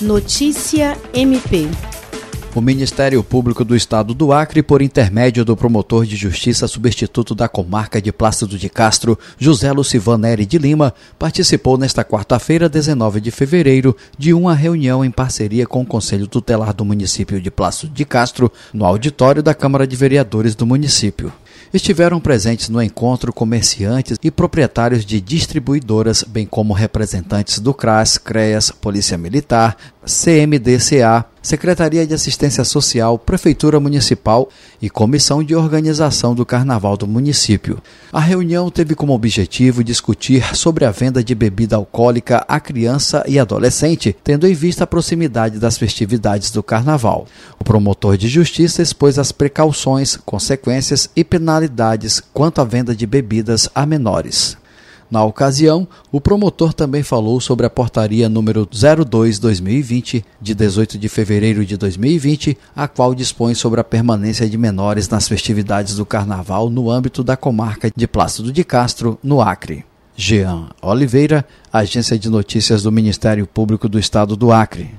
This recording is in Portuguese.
Notícia MP. O Ministério Público do Estado do Acre, por intermédio do promotor de justiça substituto da comarca de Plácido de Castro, José Lucivaneri de Lima, participou nesta quarta-feira, 19 de fevereiro, de uma reunião em parceria com o Conselho Tutelar do município de Plácido de Castro, no auditório da Câmara de Vereadores do município. Estiveram presentes no encontro comerciantes e proprietários de distribuidoras, bem como representantes do CRAS, CREAS, Polícia Militar, CMDCA, Secretaria de Assistência Social, Prefeitura Municipal e Comissão de Organização do Carnaval do município. A reunião teve como objetivo discutir sobre a venda de bebida alcoólica a criança e adolescente, tendo em vista a proximidade das festividades do Carnaval. O promotor de justiça expôs as precauções, consequências e penalidades quanto à venda de bebidas a menores. Na ocasião, o promotor também falou sobre a portaria número 02/2020 de 18 de fevereiro de 2020, a qual dispõe sobre a permanência de menores nas festividades do carnaval no âmbito da comarca de Plácido de Castro, no Acre. Jean Oliveira, Agência de Notícias do Ministério Público do Estado do Acre.